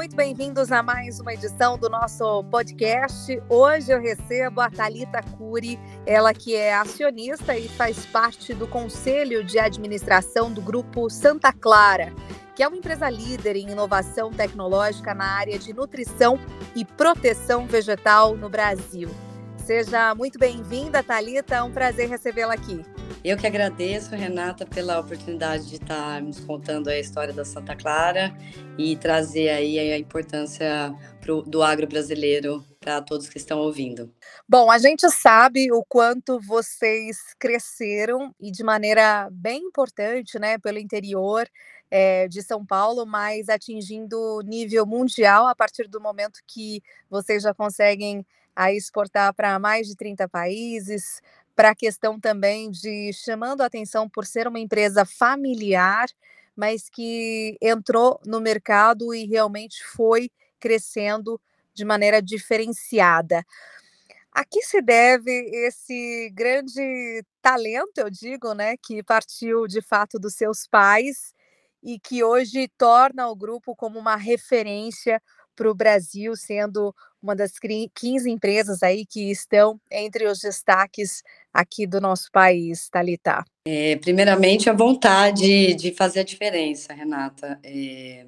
muito bem-vindos a mais uma edição do nosso podcast. Hoje eu recebo a Talita Cury, ela que é acionista e faz parte do conselho de administração do grupo Santa Clara, que é uma empresa líder em inovação tecnológica na área de nutrição e proteção vegetal no Brasil. Seja muito bem-vinda, Talita. É um prazer recebê-la aqui. Eu que agradeço, Renata, pela oportunidade de estar nos contando a história da Santa Clara e trazer aí a importância pro, do agro brasileiro para todos que estão ouvindo. Bom, a gente sabe o quanto vocês cresceram e de maneira bem importante, né, pelo interior é, de São Paulo, mas atingindo nível mundial a partir do momento que vocês já conseguem a exportar para mais de 30 países, para a questão também de chamando a atenção por ser uma empresa familiar, mas que entrou no mercado e realmente foi crescendo de maneira diferenciada. A que se deve esse grande talento, eu digo, né, que partiu de fato dos seus pais e que hoje torna o grupo como uma referência para o Brasil, sendo uma das 15 empresas aí que estão entre os destaques aqui do nosso país, Thalita? É, primeiramente, a vontade de fazer a diferença, Renata. É,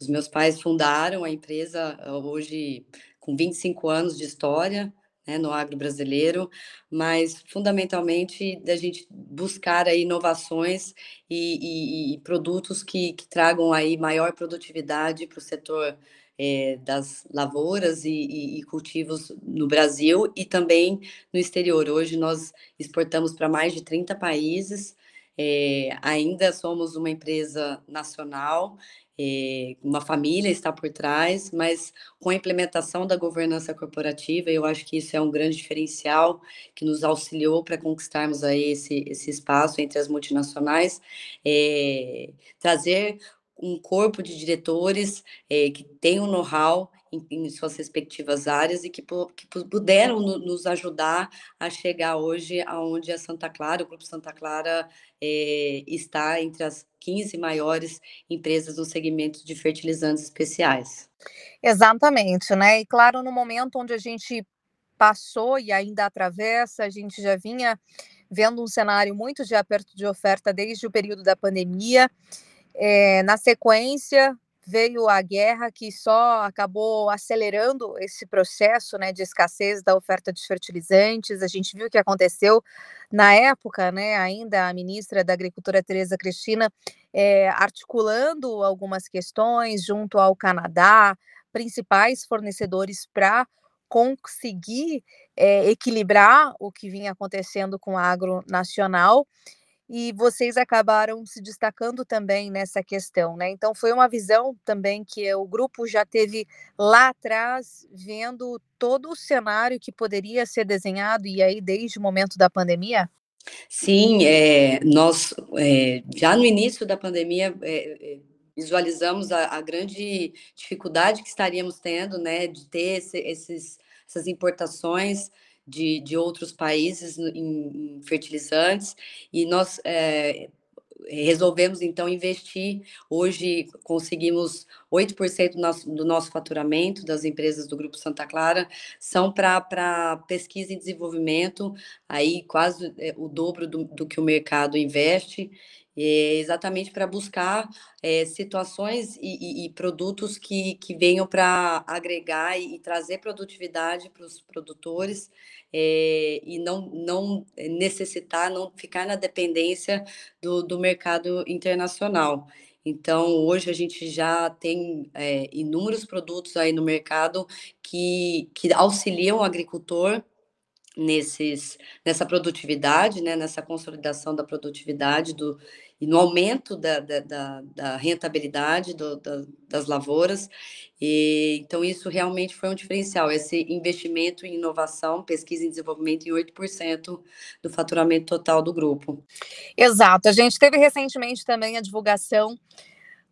os meus pais fundaram a empresa hoje com 25 anos de história, né, no agro brasileiro, mas fundamentalmente da gente buscar aí inovações e, e, e produtos que, que, tragam aí maior produtividade para o setor é, das lavouras e, e, e, cultivos no Brasil e também no exterior. Hoje nós exportamos para mais de 30 países, é, ainda somos uma empresa nacional, é, uma família está por trás, mas com a implementação da governança corporativa, eu acho que isso é um grande diferencial que nos auxiliou para conquistarmos aí esse, esse espaço entre as multinacionais, é, trazer um corpo de diretores é, que tem um know-how em, em, suas respectivas áreas e que, que puderam no, nos ajudar a chegar hoje aonde a Santa Clara, o Grupo Santa Clara é, está entre as 15 maiores empresas no segmento de fertilizantes especiais. Exatamente, né? E claro, no momento onde a gente passou e ainda atravessa, a gente já vinha vendo um cenário muito de aperto de oferta desde o período da pandemia. É, na sequência, veio a guerra que só acabou acelerando esse processo né, de escassez da oferta de fertilizantes. A gente viu o que aconteceu na época, né, ainda a ministra da Agricultura, Tereza Cristina, é, articulando algumas questões junto ao Canadá, principais fornecedores para conseguir é, equilibrar o que vinha acontecendo com o agro nacional e vocês acabaram se destacando também nessa questão, né? Então foi uma visão também que o grupo já teve lá atrás, vendo todo o cenário que poderia ser desenhado e aí desde o momento da pandemia. Sim, é, nós é, já no início da pandemia é, visualizamos a, a, grande dificuldade que estaríamos tendo, né, de ter esse, esses, essas importações de, de outros países em, fertilizantes, e nós é, resolvemos então investir. Hoje conseguimos 8% do nosso, do nosso faturamento das empresas do Grupo Santa Clara. São para pesquisa e desenvolvimento, aí quase é, o dobro do, do que o mercado investe é, exatamente para buscar é, situações e, e, e, produtos que, que venham para agregar e, e, trazer produtividade para os produtores é, e não, não necessitar, não ficar na dependência do, do mercado internacional. Então, hoje a gente já tem inúmeros produtos aí no mercado que, que auxiliam o agricultor nesses, nessa produtividade, né, nessa consolidação da produtividade do, e no aumento da, da, da, da rentabilidade do, da, das lavouras. E, então, isso realmente foi um diferencial, esse investimento em inovação, pesquisa e desenvolvimento em 8% do faturamento total do grupo. Exato. A gente teve recentemente também a divulgação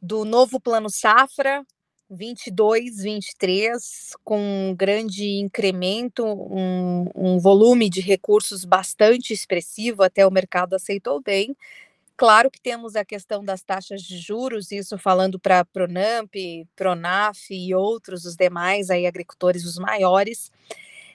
do novo Plano Safra, 22, 23, com um grande incremento, um, um volume de recursos bastante expressivo, até o mercado aceitou bem. Claro que temos a questão das taxas de juros, isso falando para Pronamp, Pronaf e outros, os demais aí agricultores, os maiores.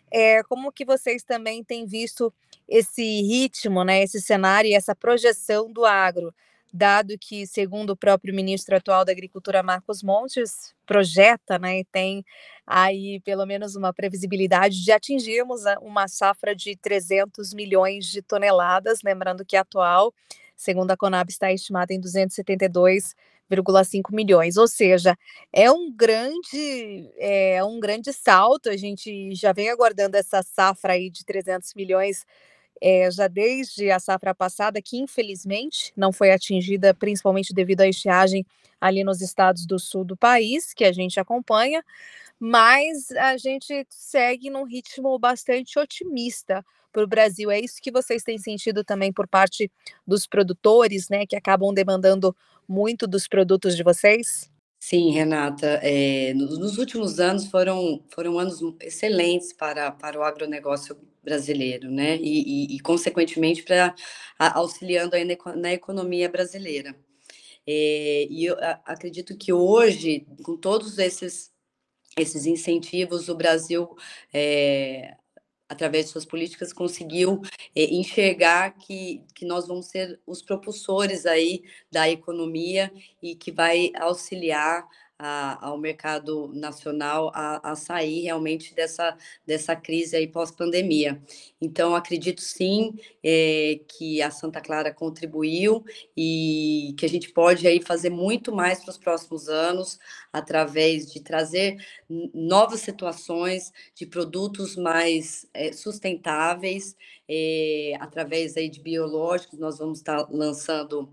É, como que vocês também têm visto esse ritmo, né, esse cenário e essa projeção do agro? Dado que, segundo o próprio ministro atual da Agricultura, Marcos Montes, projeta, né, e tem aí pelo menos uma previsibilidade de atingirmos uma safra de 300 milhões de toneladas, lembrando que a atual, segundo a Conab, está estimada em 272,5 milhões, ou seja, é um grande é um grande salto, a gente já vem aguardando essa safra aí de 300 milhões é, já desde a safra passada, que infelizmente não foi atingida, principalmente devido à estiagem ali nos estados do sul do país, que a gente acompanha, mas a gente segue num ritmo bastante otimista para o Brasil. É isso que vocês têm sentido também por parte dos produtores, né, que acabam demandando muito dos produtos de vocês? Sim, Renata, é, nos, últimos anos foram, foram anos excelentes para, para o agronegócio brasileiro, né? E, e, e consequentemente, para auxiliando aí na, na economia brasileira. É, e eu acredito que hoje, com todos esses, esses incentivos, o Brasil é, através de suas políticas, conseguiu é, enxergar que, que nós vamos ser os propulsores aí da economia e que vai auxiliar a, ao mercado nacional a, a, sair realmente dessa, dessa crise aí pós-pandemia. Então, acredito sim é, que a Santa Clara contribuiu e que a gente pode aí fazer muito mais para os próximos anos através de trazer novas situações de produtos mais é, sustentáveis, é, através aí de biológicos, nós vamos estar lançando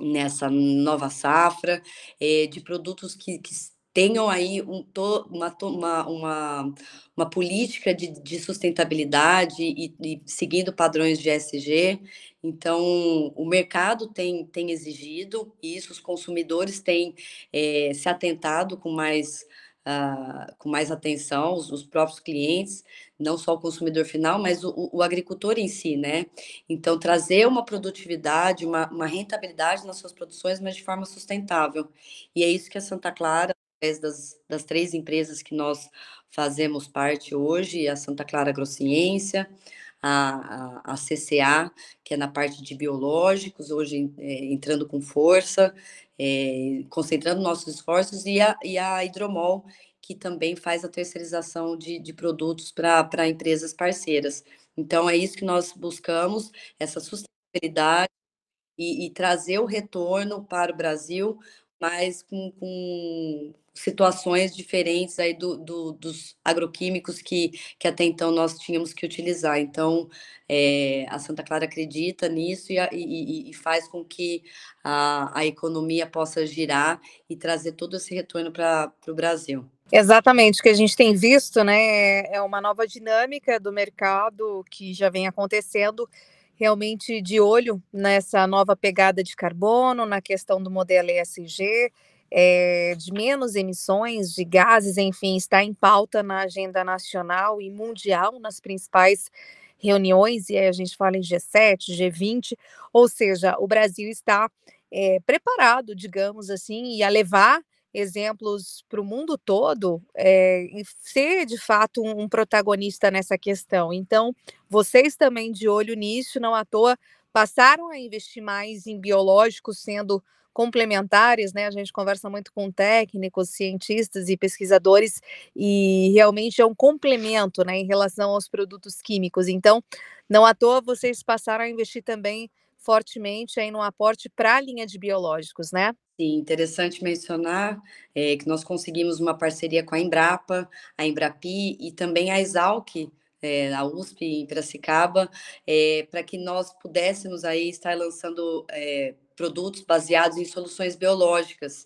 nessa nova safra, é, de produtos que, que tenham aí um, uma, uma, uma, uma política de, de sustentabilidade e, e, seguindo padrões de ESG. Então, o mercado tem, tem exigido isso, os consumidores têm é, se atentado com mais uh, com mais atenção os, os, próprios clientes, não só o consumidor final, mas o, o, agricultor em si, né? Então, trazer uma produtividade, uma, uma rentabilidade nas suas produções, mas de forma sustentável. E é isso que a Santa Clara, através das, das três empresas que nós fazemos parte hoje, a Santa Clara Agrociência, a, a, CCA, que é na parte de biológicos, hoje é, entrando com força, é, concentrando nossos esforços, e a, e a Hidromol, que também faz a terceirização de, de produtos para empresas parceiras. Então, é isso que nós buscamos, essa sustentabilidade e, e trazer o retorno para o Brasil, mas com, com situações diferentes aí do, do, dos agroquímicos que, que até então nós tínhamos que utilizar. Então, é, a Santa Clara acredita nisso e, e, e faz com que a, a economia possa girar e trazer todo esse retorno para o Brasil. Exatamente, o que a gente tem visto, né, é uma nova dinâmica do mercado que já vem acontecendo, realmente de olho nessa nova pegada de carbono, na questão do modelo ESG, é, de menos emissões de gases, enfim, está em pauta na agenda nacional e mundial, nas principais reuniões, e aí a gente fala em G7, G20, ou seja, o Brasil está é, preparado, digamos assim, e a levar exemplos para o mundo todo é, e ser de fato um, um protagonista nessa questão. Então, vocês também de olho nisso, não à toa passaram a investir mais em biológicos, sendo complementares, né? A gente conversa muito com técnicos, cientistas e pesquisadores e realmente é um complemento, né, em relação aos produtos químicos. Então, não à toa vocês passaram a investir também fortemente aí no aporte para a linha de biológicos, né? Sim, interessante mencionar é, que nós conseguimos uma parceria com a Embrapa, a Embrapi e também a Exalc, é, a USP em Piracicaba, é, para que nós pudéssemos aí estar lançando é, produtos baseados em soluções biológicas,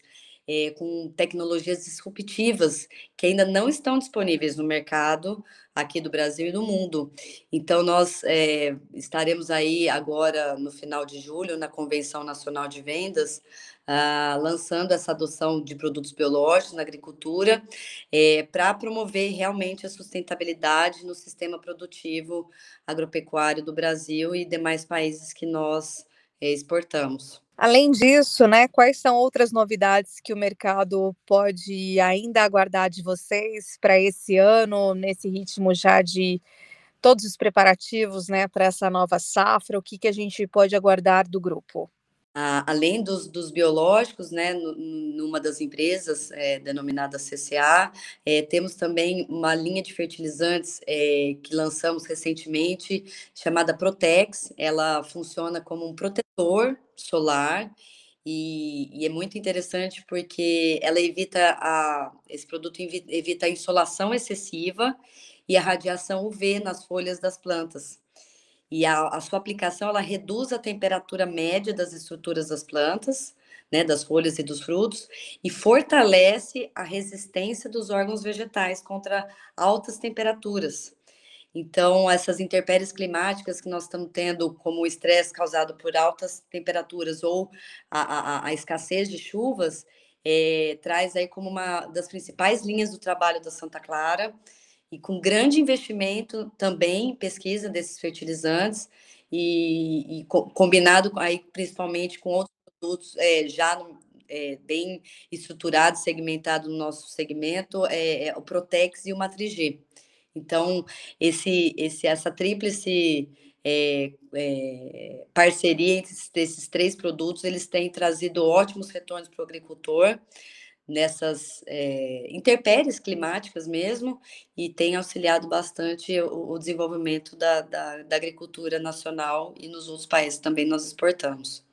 é, com tecnologias disruptivas que ainda não estão disponíveis no mercado aqui do Brasil e do mundo. Então, nós é, estaremos aí agora, no final de julho, na Convenção Nacional de Vendas, ah, lançando essa adoção de produtos biológicos na agricultura, é, para promover realmente a sustentabilidade no sistema produtivo agropecuário do Brasil e demais países que nós exportamos. Além disso, né, quais são outras novidades que o mercado pode ainda aguardar de vocês para esse ano, nesse ritmo já de todos os preparativos né, para essa nova safra? O que, que a gente pode aguardar do grupo? além dos, dos, biológicos, né, numa das empresas é, denominada CCA, é, temos também uma linha de fertilizantes é, que lançamos recentemente, chamada Protex. Ela funciona como um protetor solar e, e, é muito interessante porque ela evita a, esse produto evita a insolação excessiva e a radiação UV nas folhas das plantas. E a, a sua aplicação ela reduz a temperatura média das estruturas das plantas, né, das folhas e dos frutos, e fortalece a resistência dos órgãos vegetais contra altas temperaturas. Então, essas intempéries climáticas que nós estamos tendo, como o estresse causado por altas temperaturas ou a, a, a escassez de chuvas, é, traz aí como uma das principais linhas do trabalho da Santa Clara, e com grande investimento também em pesquisa desses fertilizantes e, e co combinado aí principalmente com outros produtos é, já é, bem estruturados, segmentados no nosso segmento, é, é o Protex e o Matrigê. Então, esse, esse, essa tríplice é, é, parceria entre esses três produtos, eles têm trazido ótimos retornos para o agricultor, nessas é, intempéries climáticas mesmo e tem auxiliado bastante o, o desenvolvimento da, da, da, agricultura nacional e nos outros países também nós exportamos.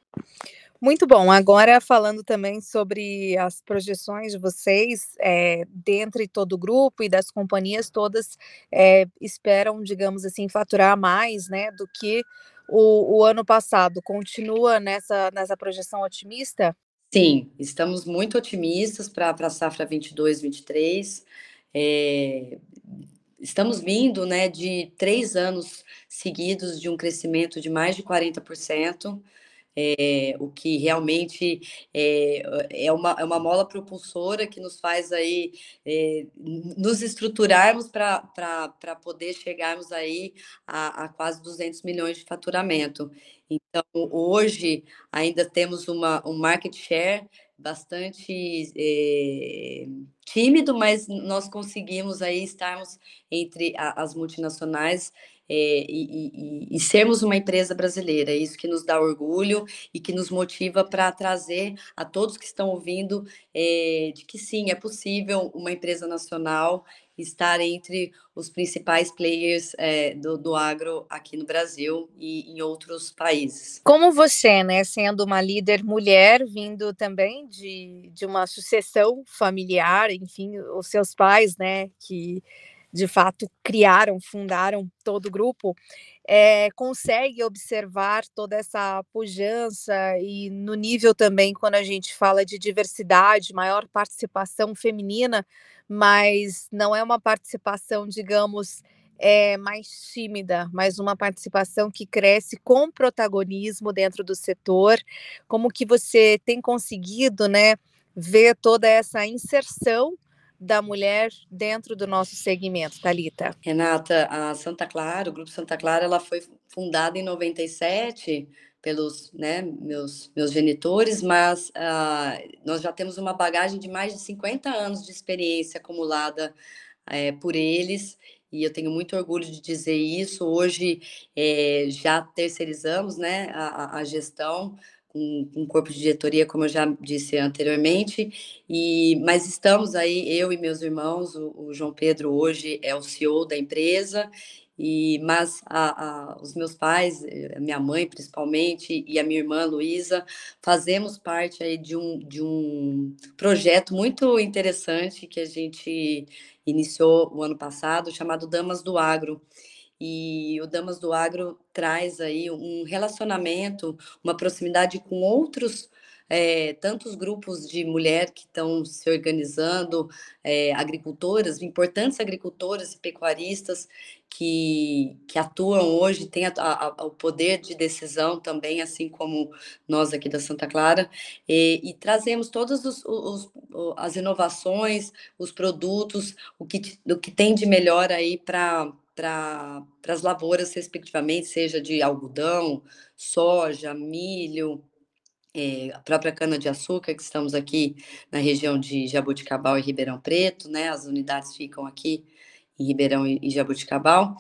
Muito bom. Agora falando também sobre as projeções de vocês, é, dentre todo o grupo e das companhias todas é, esperam, digamos assim, faturar mais, né, do que o, o ano passado. Continua nessa nessa projeção otimista? Sim, estamos muito otimistas para a safra 22, 23. É, estamos vindo né, de três anos seguidos de um crescimento de mais de 40% é, o que realmente é, é, uma, é uma mola propulsora que nos faz aí é, nos estruturarmos para poder chegarmos aí a, a, quase 200 milhões de faturamento. Então, hoje ainda temos uma, um market share bastante tímido, mas nós conseguimos aí estarmos entre a, as multinacionais é, e, e, e, sermos uma empresa brasileira. É isso que nos dá orgulho e que nos motiva para trazer a todos que estão ouvindo é, de que sim, é possível uma empresa nacional estar entre os principais players é, do, do agro aqui no Brasil e em outros países. Como você, né, sendo uma líder mulher, vindo também de, de uma sucessão familiar, enfim, os seus pais, né, que de fato criaram, fundaram todo o grupo, é, consegue observar toda essa pujança e no nível também quando a gente fala de diversidade, maior participação feminina, mas não é uma participação, digamos, é, mais tímida, mas uma participação que cresce com protagonismo dentro do setor. Como que você tem conseguido, né, ver toda essa inserção da mulher dentro do nosso segmento, Talita? Renata, a Santa Clara, o Grupo Santa Clara, ela foi fundada em 97 pelos né, meus, meus genitores, mas uh, nós já temos uma bagagem de mais de 50 anos de experiência acumulada é, por eles, e eu tenho muito orgulho de dizer isso. Hoje é, já terceirizamos né, a, a gestão um, um, corpo de diretoria, como eu já disse anteriormente, e mas estamos aí, eu e meus irmãos, o, o João Pedro hoje é o CEO da empresa, e mas a, a, os meus pais, a minha mãe principalmente, e a minha irmã Luísa, fazemos parte aí de um, de um projeto muito interessante que a gente iniciou o ano passado, chamado Damas do Agro, e o Damas do Agro traz aí um relacionamento, uma proximidade com outros é, tantos grupos de mulher que estão se organizando, é, agricultoras, importantes agricultoras e pecuaristas que, que atuam hoje, têm a, a, o poder de decisão também, assim como nós aqui da Santa Clara, e, e trazemos todas os, os, as inovações, os produtos, o que, o que tem de melhor aí para para as lavouras, respectivamente, seja de algodão, soja, milho, é, a própria cana-de-açúcar, que estamos aqui na região de Jaboticabal e Ribeirão Preto, né? As unidades ficam aqui em Ribeirão e Jaboticabal,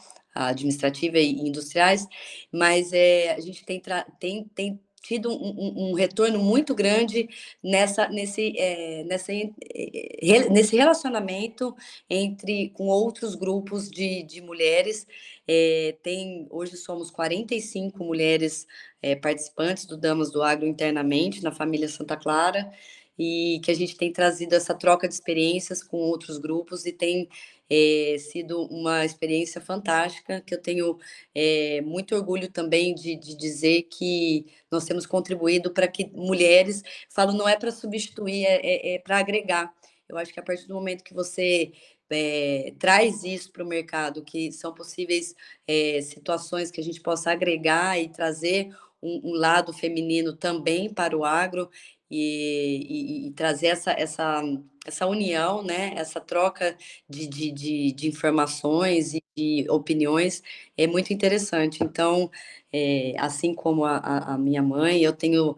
administrativa e industriais, mas é, a gente tem, tem, tem tido um, um, retorno muito grande nessa, nesse, é, nessa, é, nesse relacionamento entre com outros grupos de, de mulheres. É, tem hoje somos 45 mulheres participantes do Damas do Agro internamente na família Santa Clara e que a gente tem trazido essa troca de experiências com outros grupos e tem é, sido uma experiência fantástica, que eu tenho é, muito orgulho também de, de, dizer que nós temos contribuído para que mulheres, falo, não é para substituir, é, é, é para agregar. Eu acho que a partir do momento que você é, traz isso para o mercado, que são possíveis é, situações que a gente possa agregar e trazer um, um, lado feminino também para o agro, e, e, e, trazer essa, essa, essa união, né? essa troca de, de, de, de, informações e de opiniões é muito interessante. Então, é, assim como a, a minha mãe, eu tenho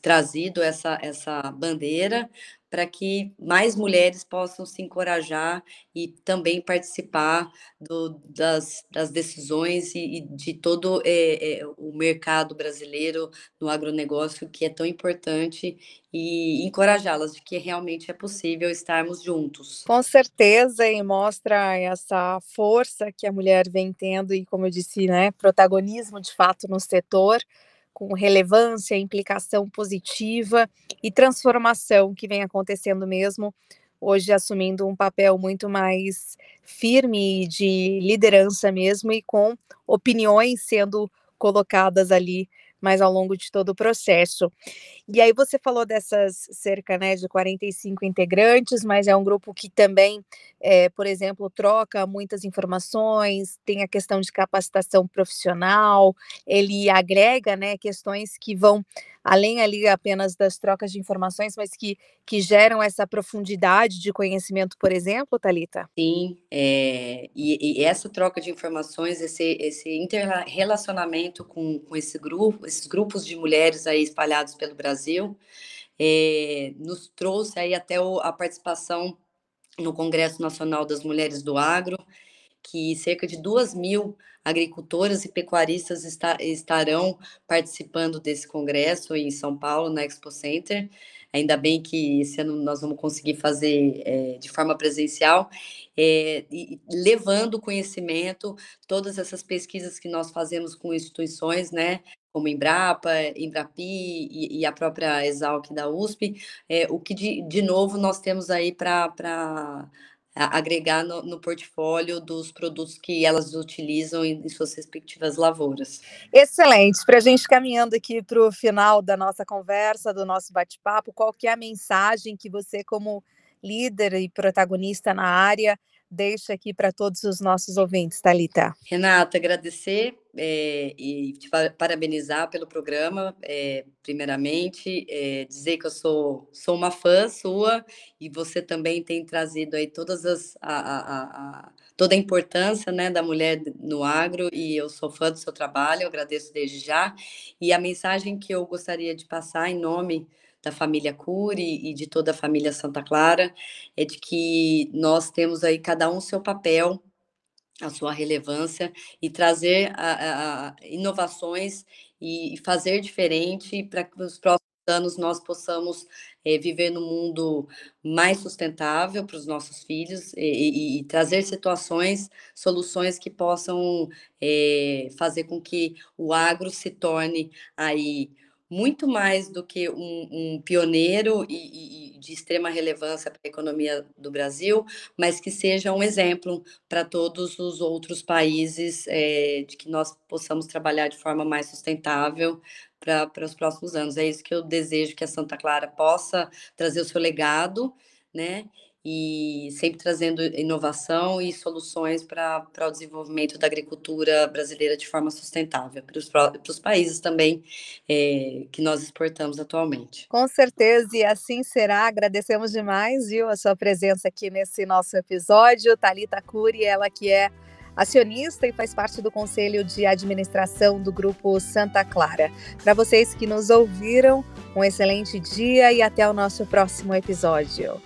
trazido essa, essa bandeira para que mais mulheres possam se encorajar e também participar do, das, das, decisões e, e de todo é, é, o mercado brasileiro no agronegócio, que é tão importante, e encorajá-las de que realmente é possível estarmos juntos. Com certeza, e mostra essa força que a mulher vem tendo, e como eu disse, né, protagonismo de fato no setor com relevância, implicação positiva e transformação que vem acontecendo mesmo, hoje assumindo um papel muito mais firme de liderança mesmo e com opiniões sendo colocadas ali mas ao longo de todo o processo. E aí você falou dessas cerca né, de 45 integrantes, mas é um grupo que também, é, por exemplo, troca muitas informações, tem a questão de capacitação profissional, ele agrega né, questões que vão além ali apenas das trocas de informações, mas que, que geram essa profundidade de conhecimento, por exemplo, Talita? Sim, é, e, e, essa troca de informações, esse, esse interrelacionamento com, com esse grupo, esses grupos de mulheres aí espalhados pelo Brasil, é, nos trouxe aí até o, a participação no Congresso Nacional das Mulheres do Agro, que cerca de duas mil agricultoras e pecuaristas estarão participando desse congresso em São Paulo, na Expo Center. Ainda bem que esse ano nós vamos conseguir fazer é, de forma presencial, é, e levando conhecimento, todas essas pesquisas que nós fazemos com instituições, né, como Embrapa, Embrapi e, e a própria Exalc da USP, é, o que de, de novo nós temos aí para agregar no, no, portfólio dos produtos que elas utilizam em, em suas respectivas lavouras. Excelente. Para a gente caminhando aqui para o final da nossa conversa, do nosso bate-papo, qual que é a mensagem que você, como líder e protagonista na área, deixa aqui para todos os nossos ouvintes, Talita. Renata, agradecer é, e te parabenizar pelo programa, é, primeiramente, é, dizer que eu sou, sou uma fã sua e você também tem trazido aí todas as a, a, a, toda a importância né, da mulher no agro e eu sou fã do seu trabalho, eu agradeço desde já e a mensagem que eu gostaria de passar em nome da família Cury e de toda a família Santa Clara, é de que nós temos aí cada um seu papel, a sua relevância e trazer a, a, inovações e fazer diferente para que nos próximos anos nós possamos é, viver num mundo mais sustentável para os nossos filhos e, e, e, trazer situações, soluções que possam é, fazer com que o agro se torne aí muito mais do que um, um pioneiro e, e, de extrema relevância para a economia do Brasil, mas que seja um exemplo para todos os outros países é, de que nós possamos trabalhar de forma mais sustentável para os próximos anos. É isso que eu desejo que a Santa Clara possa trazer o seu legado, né? E sempre trazendo inovação e soluções para o desenvolvimento da agricultura brasileira de forma sustentável, para os países também é, que nós exportamos atualmente. Com certeza, e assim será. Agradecemos demais, viu, a sua presença aqui nesse nosso episódio. Talita Curi, ela que é acionista e faz parte do conselho de administração do Grupo Santa Clara. Para vocês que nos ouviram, um excelente dia e até o nosso próximo episódio.